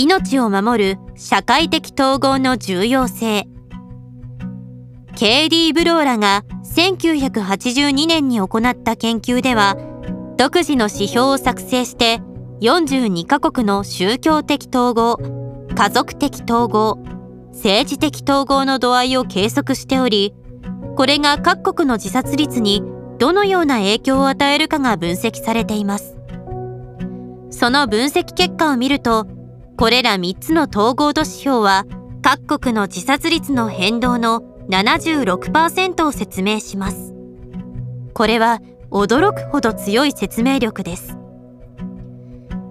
命を守る社会的統合の重要性。KD ブローラが1982年に行った研究では独自の指標を作成して42カ国の宗教的統合家族的統合政治的統合の度合いを計測しておりこれが各国の自殺率にどのような影響を与えるかが分析されています。その分析結果を見るとこれら3つの統合度指標は各国の自殺率の変動の76%を説明します。これは驚くほど強い説明力です。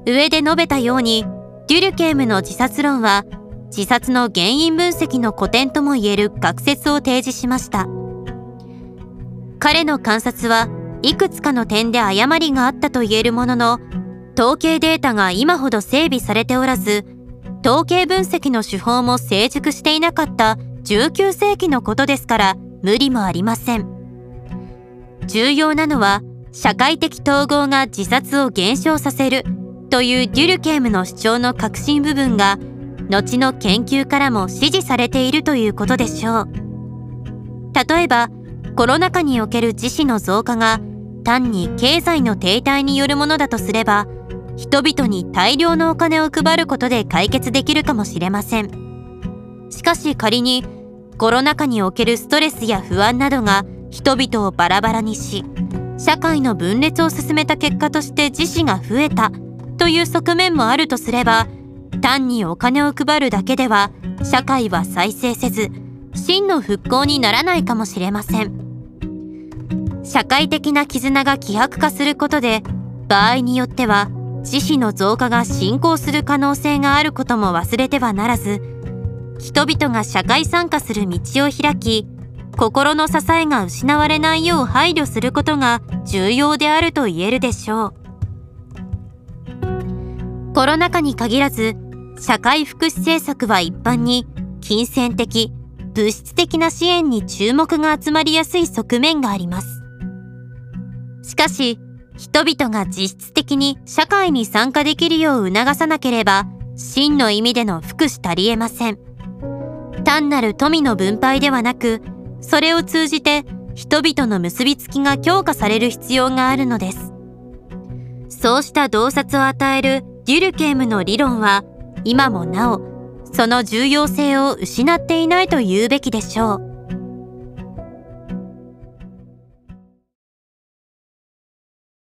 上で述べたようにデュルケームの自殺論は自殺の原因分析の古典ともいえる学説を提示しました。彼の観察はいくつかの点で誤りがあったと言えるものの統計データが今ほど整備されておらず統計分析の手法も成熟していなかった19世紀のことですから無理もありません。重要なのは社会的統合が自殺を減少させるというデュルケームの主張の核心部分が後の研究からも支持されているということでしょう。例えばコロナ禍における自死の増加が単に経済の停滞によるものだとすれば人々に大量のお金を配ることで解決できるかもしれません。しかし仮にコロナ禍におけるストレスや不安などが人々をバラバラにし社会の分裂を進めた結果として自死が増えたという側面もあるとすれば単にお金を配るだけでは社会は再生せず真の復興にならないかもしれません。社会的な絆が希薄化することで場合によっては自死の増加が進行する可能性があることも忘れてはならず人々が社会参加する道を開き心の支えが失われないよう配慮することが重要であると言えるでしょう。コロナ禍に限らず社会福祉政策は一般に金銭的物質的な支援に注目が集まりやすい側面があります。しかし人々が実質的に社会に参加できるよう促さなければ真の意味での福祉足りえません。単なる富の分配ではなくそれを通じて人々の結びつきが強化される必要があるのです。そうした洞察を与えるデュルケームの理論は今もなおその重要性を失っていないと言うべきでしょう。